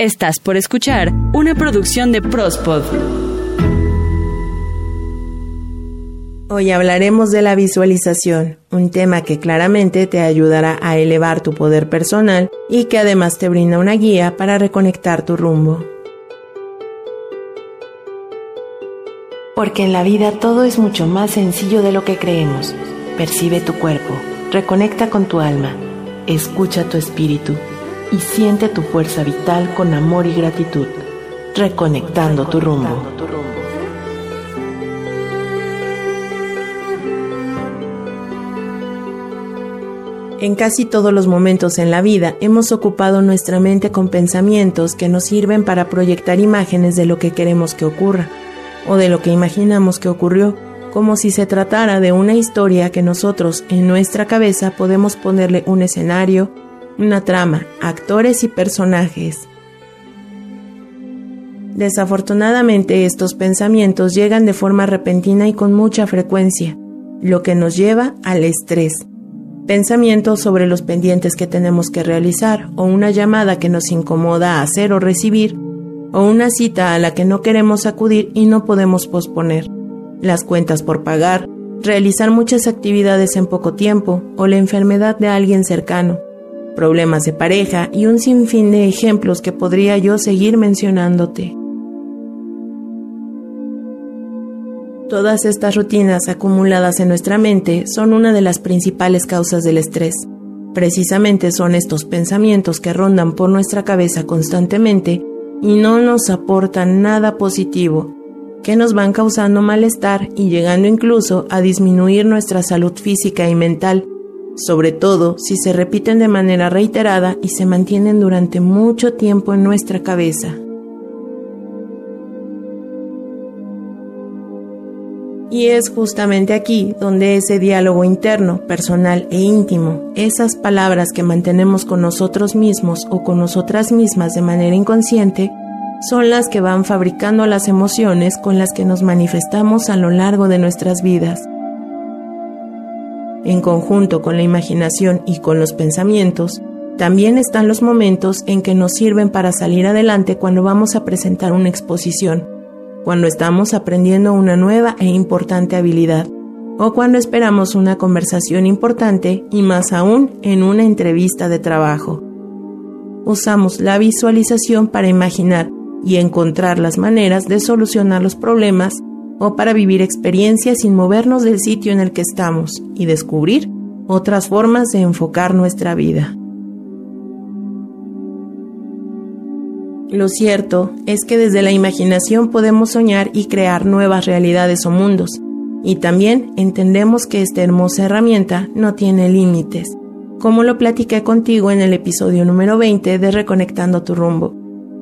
Estás por escuchar una producción de Prospod. Hoy hablaremos de la visualización, un tema que claramente te ayudará a elevar tu poder personal y que además te brinda una guía para reconectar tu rumbo. Porque en la vida todo es mucho más sencillo de lo que creemos. Percibe tu cuerpo, reconecta con tu alma, escucha tu espíritu y siente tu fuerza vital con amor y gratitud, reconectando tu rumbo. En casi todos los momentos en la vida hemos ocupado nuestra mente con pensamientos que nos sirven para proyectar imágenes de lo que queremos que ocurra o de lo que imaginamos que ocurrió, como si se tratara de una historia que nosotros en nuestra cabeza podemos ponerle un escenario, una trama, actores y personajes. Desafortunadamente estos pensamientos llegan de forma repentina y con mucha frecuencia, lo que nos lleva al estrés. Pensamientos sobre los pendientes que tenemos que realizar o una llamada que nos incomoda hacer o recibir o una cita a la que no queremos acudir y no podemos posponer, las cuentas por pagar, realizar muchas actividades en poco tiempo o la enfermedad de alguien cercano, problemas de pareja y un sinfín de ejemplos que podría yo seguir mencionándote. Todas estas rutinas acumuladas en nuestra mente son una de las principales causas del estrés. Precisamente son estos pensamientos que rondan por nuestra cabeza constantemente y no nos aportan nada positivo, que nos van causando malestar y llegando incluso a disminuir nuestra salud física y mental sobre todo si se repiten de manera reiterada y se mantienen durante mucho tiempo en nuestra cabeza. Y es justamente aquí donde ese diálogo interno, personal e íntimo, esas palabras que mantenemos con nosotros mismos o con nosotras mismas de manera inconsciente, son las que van fabricando las emociones con las que nos manifestamos a lo largo de nuestras vidas en conjunto con la imaginación y con los pensamientos, también están los momentos en que nos sirven para salir adelante cuando vamos a presentar una exposición, cuando estamos aprendiendo una nueva e importante habilidad, o cuando esperamos una conversación importante y más aún en una entrevista de trabajo. Usamos la visualización para imaginar y encontrar las maneras de solucionar los problemas o para vivir experiencias sin movernos del sitio en el que estamos y descubrir otras formas de enfocar nuestra vida. Lo cierto es que desde la imaginación podemos soñar y crear nuevas realidades o mundos, y también entendemos que esta hermosa herramienta no tiene límites, como lo platiqué contigo en el episodio número 20 de Reconectando tu rumbo.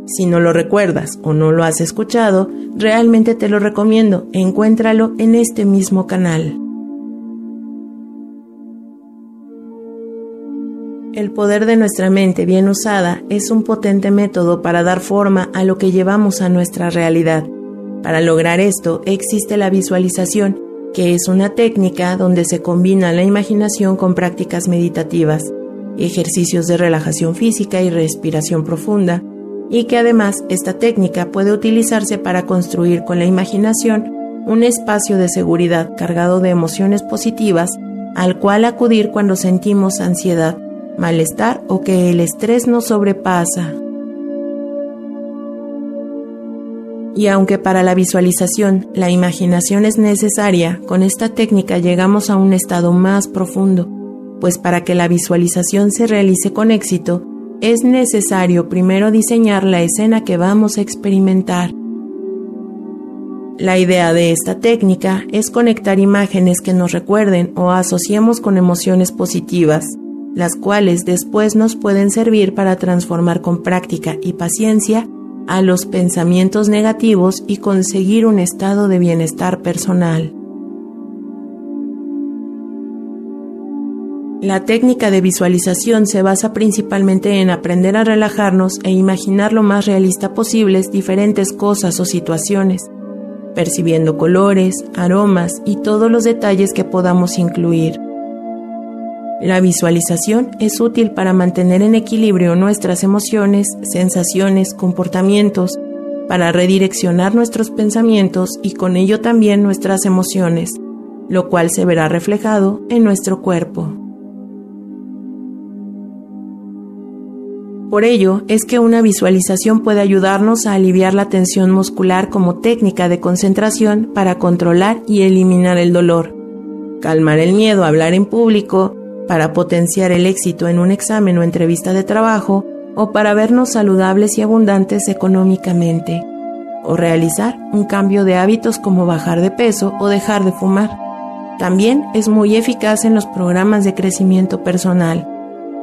Si no lo recuerdas o no lo has escuchado, realmente te lo recomiendo, encuéntralo en este mismo canal. El poder de nuestra mente bien usada es un potente método para dar forma a lo que llevamos a nuestra realidad. Para lograr esto existe la visualización, que es una técnica donde se combina la imaginación con prácticas meditativas, ejercicios de relajación física y respiración profunda, y que además esta técnica puede utilizarse para construir con la imaginación un espacio de seguridad cargado de emociones positivas al cual acudir cuando sentimos ansiedad, malestar o que el estrés nos sobrepasa. Y aunque para la visualización la imaginación es necesaria, con esta técnica llegamos a un estado más profundo, pues para que la visualización se realice con éxito, es necesario primero diseñar la escena que vamos a experimentar. La idea de esta técnica es conectar imágenes que nos recuerden o asociemos con emociones positivas, las cuales después nos pueden servir para transformar con práctica y paciencia a los pensamientos negativos y conseguir un estado de bienestar personal. La técnica de visualización se basa principalmente en aprender a relajarnos e imaginar lo más realista posibles diferentes cosas o situaciones, percibiendo colores, aromas y todos los detalles que podamos incluir. La visualización es útil para mantener en equilibrio nuestras emociones, sensaciones, comportamientos, para redireccionar nuestros pensamientos y con ello también nuestras emociones, lo cual se verá reflejado en nuestro cuerpo. Por ello es que una visualización puede ayudarnos a aliviar la tensión muscular como técnica de concentración para controlar y eliminar el dolor, calmar el miedo a hablar en público, para potenciar el éxito en un examen o entrevista de trabajo, o para vernos saludables y abundantes económicamente, o realizar un cambio de hábitos como bajar de peso o dejar de fumar. También es muy eficaz en los programas de crecimiento personal.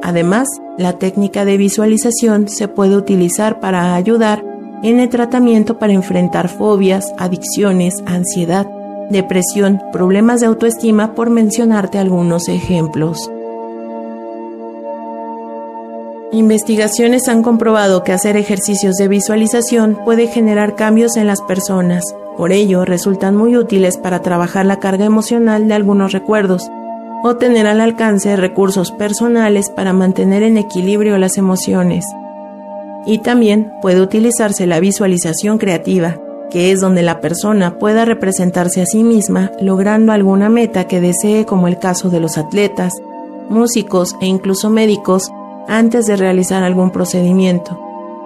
Además, la técnica de visualización se puede utilizar para ayudar en el tratamiento para enfrentar fobias, adicciones, ansiedad, depresión, problemas de autoestima, por mencionarte algunos ejemplos. Investigaciones han comprobado que hacer ejercicios de visualización puede generar cambios en las personas. Por ello, resultan muy útiles para trabajar la carga emocional de algunos recuerdos o tener al alcance recursos personales para mantener en equilibrio las emociones. Y también puede utilizarse la visualización creativa, que es donde la persona pueda representarse a sí misma logrando alguna meta que desee como el caso de los atletas, músicos e incluso médicos antes de realizar algún procedimiento.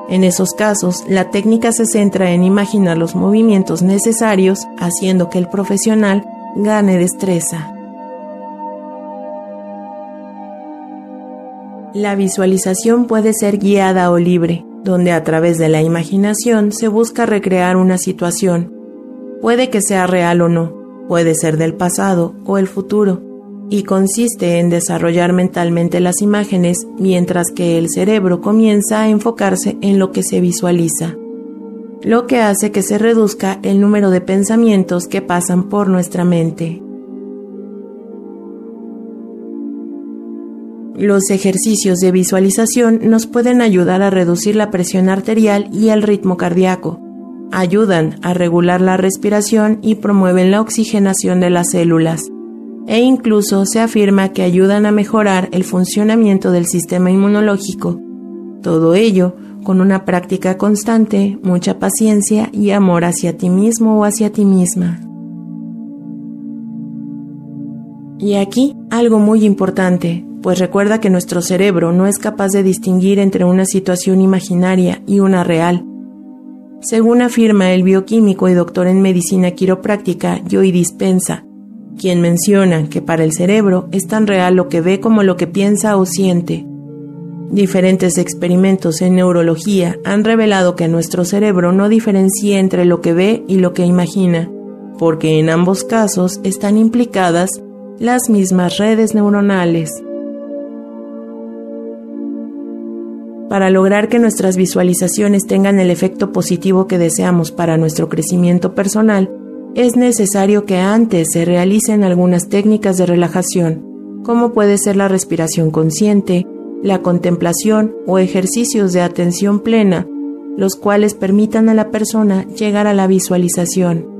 En esos casos, la técnica se centra en imaginar los movimientos necesarios, haciendo que el profesional gane destreza. La visualización puede ser guiada o libre, donde a través de la imaginación se busca recrear una situación. Puede que sea real o no, puede ser del pasado o el futuro, y consiste en desarrollar mentalmente las imágenes mientras que el cerebro comienza a enfocarse en lo que se visualiza, lo que hace que se reduzca el número de pensamientos que pasan por nuestra mente. Los ejercicios de visualización nos pueden ayudar a reducir la presión arterial y el ritmo cardíaco, ayudan a regular la respiración y promueven la oxigenación de las células e incluso se afirma que ayudan a mejorar el funcionamiento del sistema inmunológico. Todo ello con una práctica constante, mucha paciencia y amor hacia ti mismo o hacia ti misma. Y aquí algo muy importante, pues recuerda que nuestro cerebro no es capaz de distinguir entre una situación imaginaria y una real. Según afirma el bioquímico y doctor en medicina quiropráctica Joy Dispensa, quien menciona que para el cerebro es tan real lo que ve como lo que piensa o siente. Diferentes experimentos en neurología han revelado que nuestro cerebro no diferencia entre lo que ve y lo que imagina, porque en ambos casos están implicadas las mismas redes neuronales. Para lograr que nuestras visualizaciones tengan el efecto positivo que deseamos para nuestro crecimiento personal, es necesario que antes se realicen algunas técnicas de relajación, como puede ser la respiración consciente, la contemplación o ejercicios de atención plena, los cuales permitan a la persona llegar a la visualización.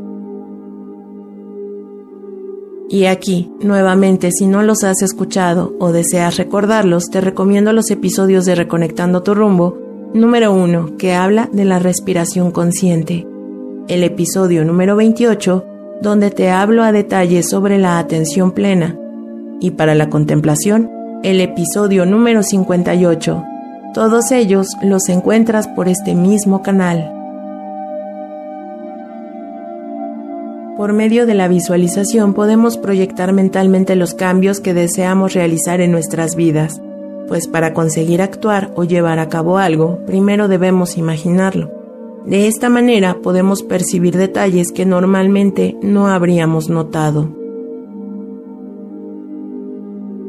Y aquí, nuevamente, si no los has escuchado o deseas recordarlos, te recomiendo los episodios de Reconectando tu rumbo, número 1, que habla de la respiración consciente el episodio número 28, donde te hablo a detalle sobre la atención plena, y para la contemplación, el episodio número 58. Todos ellos los encuentras por este mismo canal. Por medio de la visualización podemos proyectar mentalmente los cambios que deseamos realizar en nuestras vidas, pues para conseguir actuar o llevar a cabo algo, primero debemos imaginarlo. De esta manera podemos percibir detalles que normalmente no habríamos notado.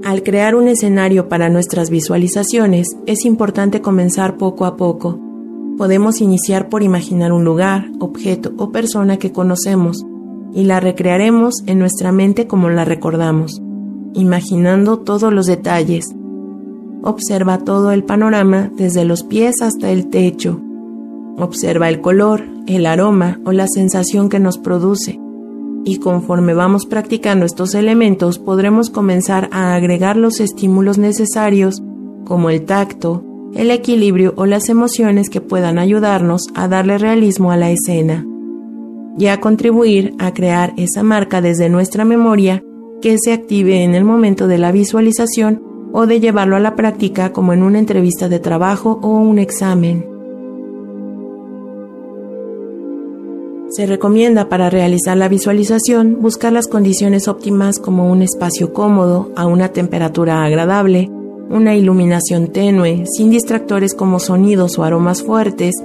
Al crear un escenario para nuestras visualizaciones, es importante comenzar poco a poco. Podemos iniciar por imaginar un lugar, objeto o persona que conocemos y la recrearemos en nuestra mente como la recordamos, imaginando todos los detalles. Observa todo el panorama desde los pies hasta el techo Observa el color, el aroma o la sensación que nos produce. Y conforme vamos practicando estos elementos podremos comenzar a agregar los estímulos necesarios como el tacto, el equilibrio o las emociones que puedan ayudarnos a darle realismo a la escena y a contribuir a crear esa marca desde nuestra memoria que se active en el momento de la visualización o de llevarlo a la práctica como en una entrevista de trabajo o un examen. Se recomienda para realizar la visualización buscar las condiciones óptimas como un espacio cómodo, a una temperatura agradable, una iluminación tenue, sin distractores como sonidos o aromas fuertes,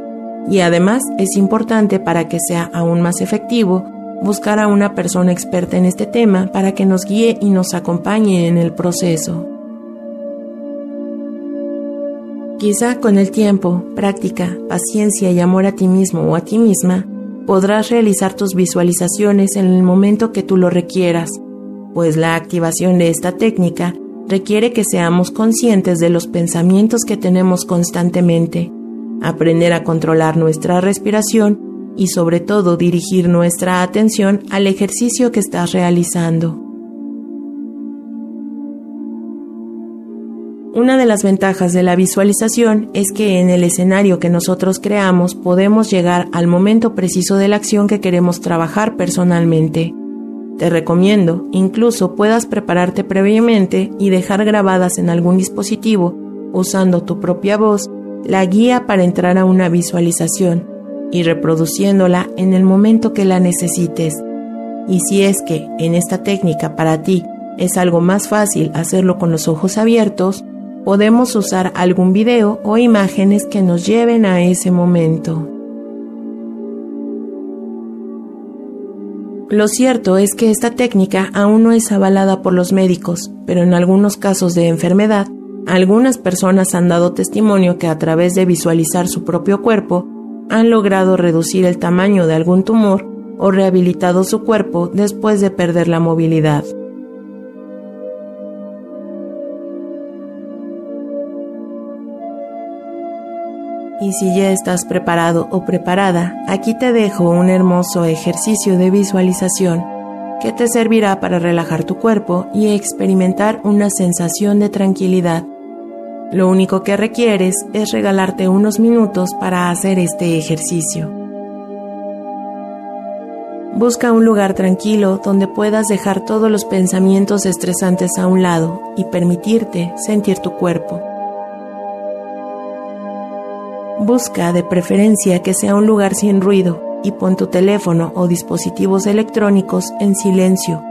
y además es importante para que sea aún más efectivo buscar a una persona experta en este tema para que nos guíe y nos acompañe en el proceso. Quizá con el tiempo, práctica, paciencia y amor a ti mismo o a ti misma, podrás realizar tus visualizaciones en el momento que tú lo requieras, pues la activación de esta técnica requiere que seamos conscientes de los pensamientos que tenemos constantemente, aprender a controlar nuestra respiración y sobre todo dirigir nuestra atención al ejercicio que estás realizando. Una de las ventajas de la visualización es que en el escenario que nosotros creamos podemos llegar al momento preciso de la acción que queremos trabajar personalmente. Te recomiendo incluso puedas prepararte previamente y dejar grabadas en algún dispositivo, usando tu propia voz, la guía para entrar a una visualización y reproduciéndola en el momento que la necesites. Y si es que en esta técnica para ti es algo más fácil hacerlo con los ojos abiertos, podemos usar algún video o imágenes que nos lleven a ese momento. Lo cierto es que esta técnica aún no es avalada por los médicos, pero en algunos casos de enfermedad, algunas personas han dado testimonio que a través de visualizar su propio cuerpo han logrado reducir el tamaño de algún tumor o rehabilitado su cuerpo después de perder la movilidad. Y si ya estás preparado o preparada, aquí te dejo un hermoso ejercicio de visualización que te servirá para relajar tu cuerpo y experimentar una sensación de tranquilidad lo único que requieres es regalarte unos minutos para hacer este ejercicio. Busca un lugar tranquilo donde puedas dejar todos los pensamientos estresantes a un lado y permitirte sentir tu cuerpo. Busca de preferencia que sea un lugar sin ruido y pon tu teléfono o dispositivos electrónicos en silencio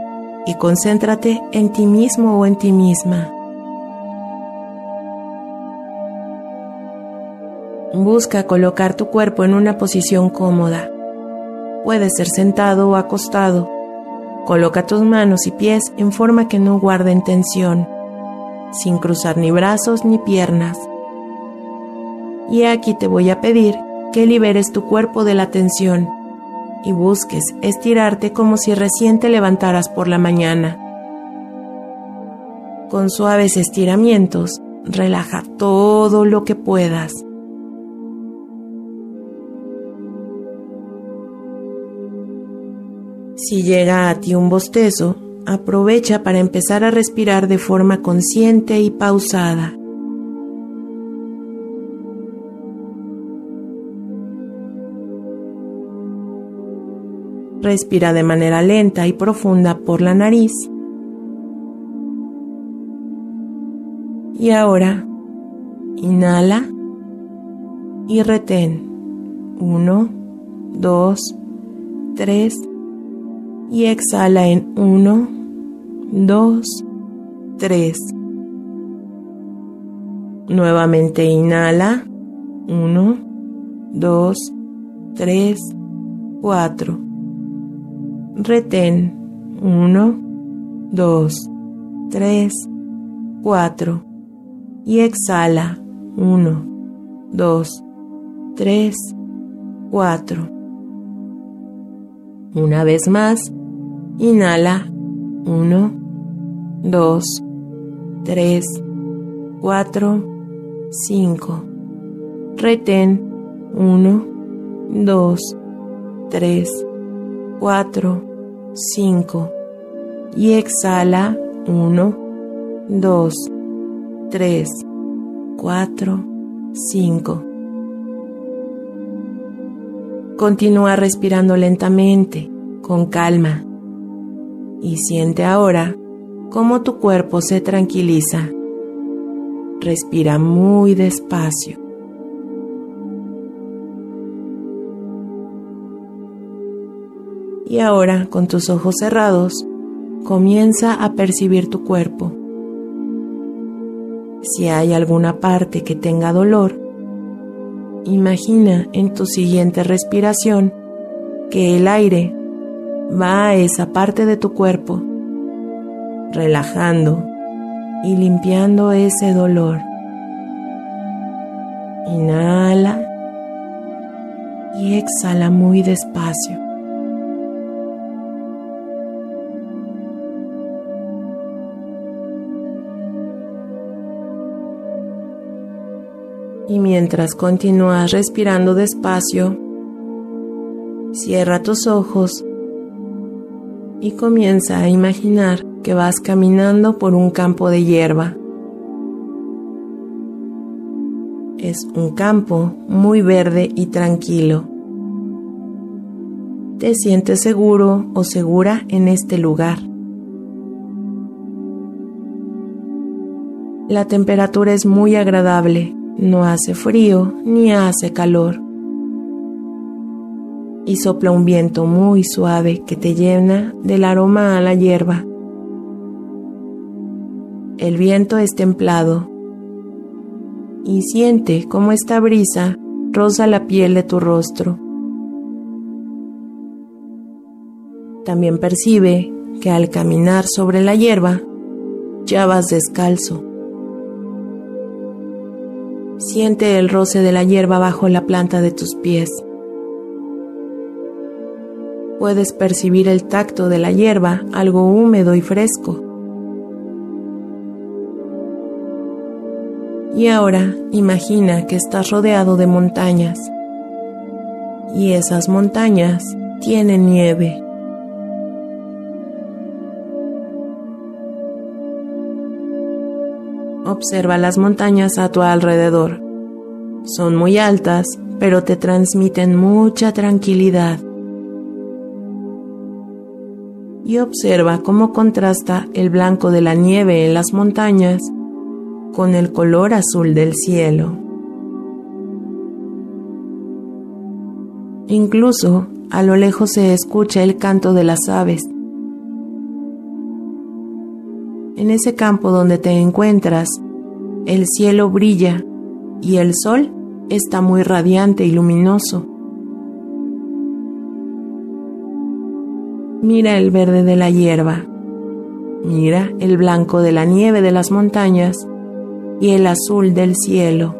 y concéntrate en ti mismo o en ti misma. Busca colocar tu cuerpo en una posición cómoda. Puede ser sentado o acostado. Coloca tus manos y pies en forma que no guarden tensión, sin cruzar ni brazos ni piernas. Y aquí te voy a pedir que liberes tu cuerpo de la tensión y busques estirarte como si recién te levantaras por la mañana. Con suaves estiramientos, relaja todo lo que puedas. Si llega a ti un bostezo, aprovecha para empezar a respirar de forma consciente y pausada. Respira de manera lenta y profunda por la nariz. Y ahora, inhala y retén. Uno, dos, tres, y exhala en 1, 2, 3. Nuevamente inhala 1, 2, 3, 4. Retén 1, 2, 3, 4. Y exhala 1, 2, 3, 4. Una vez más, inhala. 1, 2, 3, 4, 5. Retén. 1, 2, 3, 4, 5 y exhala. 1, 2, 3, 4, 5. Continúa respirando lentamente, con calma, y siente ahora cómo tu cuerpo se tranquiliza. Respira muy despacio. Y ahora, con tus ojos cerrados, comienza a percibir tu cuerpo. Si hay alguna parte que tenga dolor, imagina en tu siguiente respiración que el aire va a esa parte de tu cuerpo, relajando y limpiando ese dolor. Inhala y exhala muy despacio. Y mientras continúas respirando despacio, cierra tus ojos y comienza a imaginar que vas caminando por un campo de hierba. Es un campo muy verde y tranquilo. Te sientes seguro o segura en este lugar. La temperatura es muy agradable no hace frío ni hace calor. Y sopla un viento muy suave que te llena del aroma a la hierba. El viento es templado y siente cómo esta brisa roza la piel de tu rostro. También percibe que al caminar sobre la hierba ya vas descalzo. Siente el roce de la hierba bajo la planta de tus pies. Puedes percibir el tacto de la hierba, algo húmedo y fresco. Y ahora imagina que estás rodeado de montañas. Y esas montañas tienen nieve. Observa las montañas a tu alrededor. Son muy altas, pero te transmiten mucha tranquilidad. Y observa cómo contrasta el blanco de la nieve en las montañas con el color azul del cielo. Incluso a lo lejos se escucha el canto de las aves en ese campo donde te encuentras, el cielo brilla y el sol está muy radiante y luminoso. Mira el verde de la hierba, mira el blanco de la nieve de las montañas y el azul del cielo.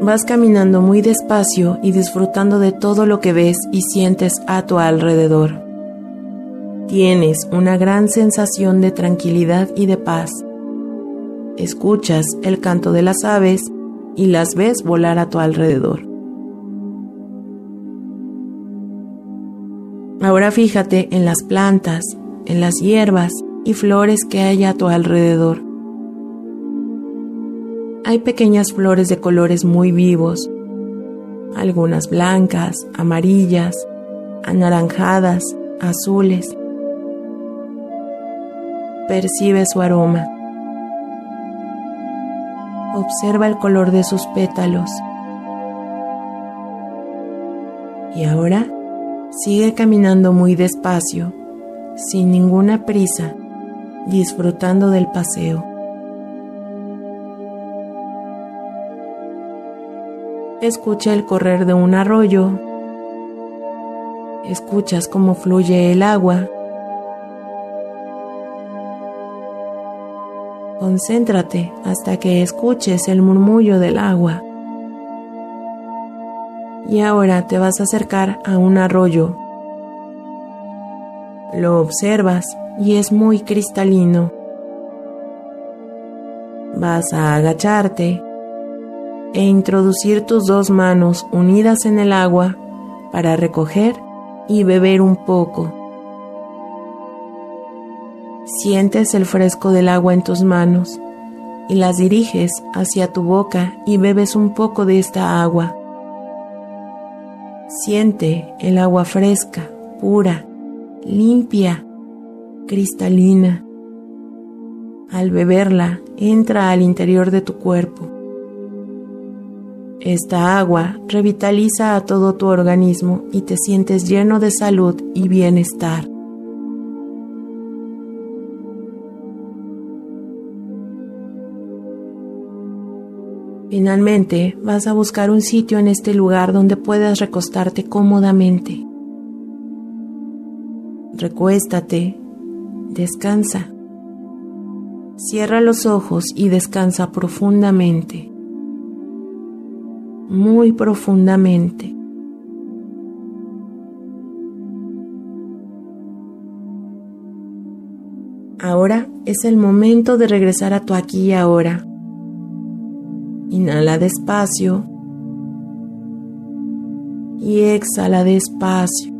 Vas caminando muy despacio y disfrutando de todo lo que ves y sientes a tu alrededor. Tienes una gran sensación de tranquilidad y de paz. Escuchas el canto de las aves y las ves volar a tu alrededor. Ahora fíjate en las plantas, en las hierbas y flores que hay a tu alrededor. Hay pequeñas flores de colores muy vivos, algunas blancas, amarillas, anaranjadas, azules percibe su aroma. Observa el color de sus pétalos. Y ahora sigue caminando muy despacio, sin ninguna prisa, disfrutando del paseo. Escucha el correr de un arroyo. Escuchas cómo fluye el agua Concéntrate hasta que escuches el murmullo del agua. Y ahora te vas a acercar a un arroyo. Lo observas y es muy cristalino. Vas a agacharte e introducir tus dos manos unidas en el agua para recoger y beber un poco. Sientes el fresco del agua en tus manos y las diriges hacia tu boca y bebes un poco de esta agua. Siente el agua fresca, pura, limpia, cristalina. Al beberla, entra al interior de tu cuerpo. Esta agua revitaliza a todo tu organismo y te sientes lleno de salud y bienestar. Finalmente, vas a buscar un sitio en este lugar donde puedas recostarte cómodamente. Recuéstate, descansa. Cierra los ojos y descansa profundamente. Muy profundamente. Ahora es el momento de regresar a tu aquí y ahora Inhala despacio y exhala despacio.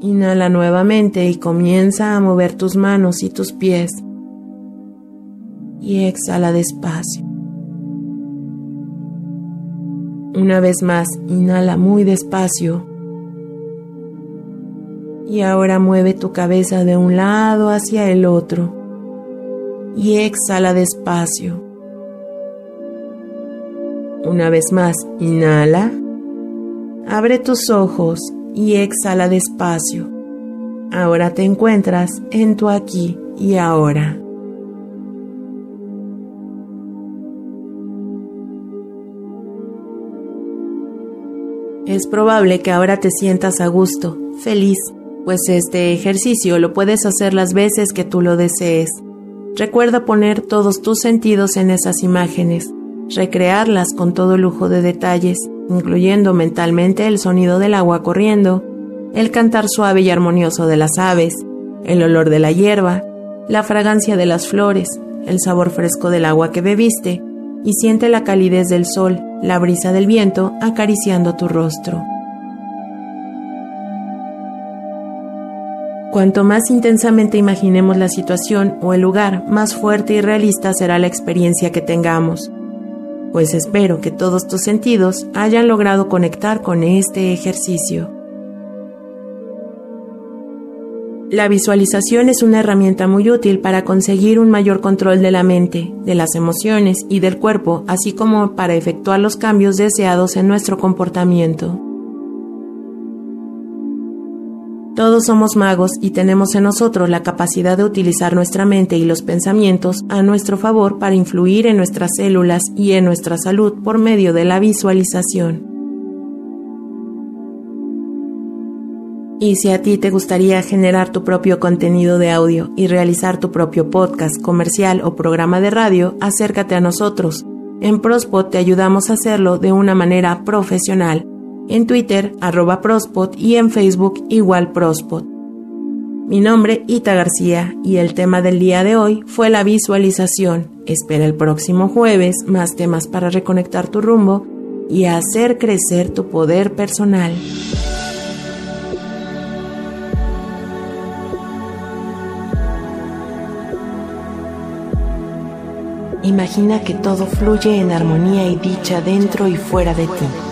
Inhala nuevamente y comienza a mover tus manos y tus pies. Y exhala despacio. Una vez más, inhala muy despacio. Y ahora mueve tu cabeza de un lado hacia el otro y exhala despacio. Una vez más, inhala, abre tus ojos y exhala despacio. Ahora te encuentras en tu aquí y ahora. Es probable que ahora te sientas a gusto, feliz, pues este ejercicio lo puedes hacer las veces que tú lo desees. Recuerda poner todos tus sentidos en esas imágenes, recrearlas con todo lujo de detalles, incluyendo mentalmente el sonido del agua corriendo, el cantar suave y armonioso de las aves, el olor de la hierba, la fragancia de las flores, el sabor fresco del agua que bebiste, y siente la calidez del sol, la brisa del viento acariciando tu rostro. Cuanto más intensamente imaginemos la situación o el lugar, más fuerte y realista será la experiencia que tengamos. Pues espero que todos tus sentidos hayan logrado conectar con este ejercicio. La visualización es una herramienta muy útil para conseguir un mayor control de la mente, de las emociones y del cuerpo, así como para efectuar los cambios deseados en nuestro comportamiento. Todos somos magos y tenemos en nosotros la capacidad de utilizar nuestra mente y los pensamientos a nuestro favor para influir en nuestras células y en nuestra salud por medio de la visualización. Y si a ti te gustaría generar tu propio contenido de audio y realizar tu propio podcast, comercial o programa de radio, acércate a nosotros. En Prospot te ayudamos a hacerlo de una manera profesional en Twitter arroba Prospot y en Facebook igual Prospot. Mi nombre Ita García y el tema del día de hoy fue la visualización. Espera el próximo jueves más temas para reconectar tu rumbo y hacer crecer tu poder personal. Imagina que todo fluye en armonía y dicha dentro y fuera de ti.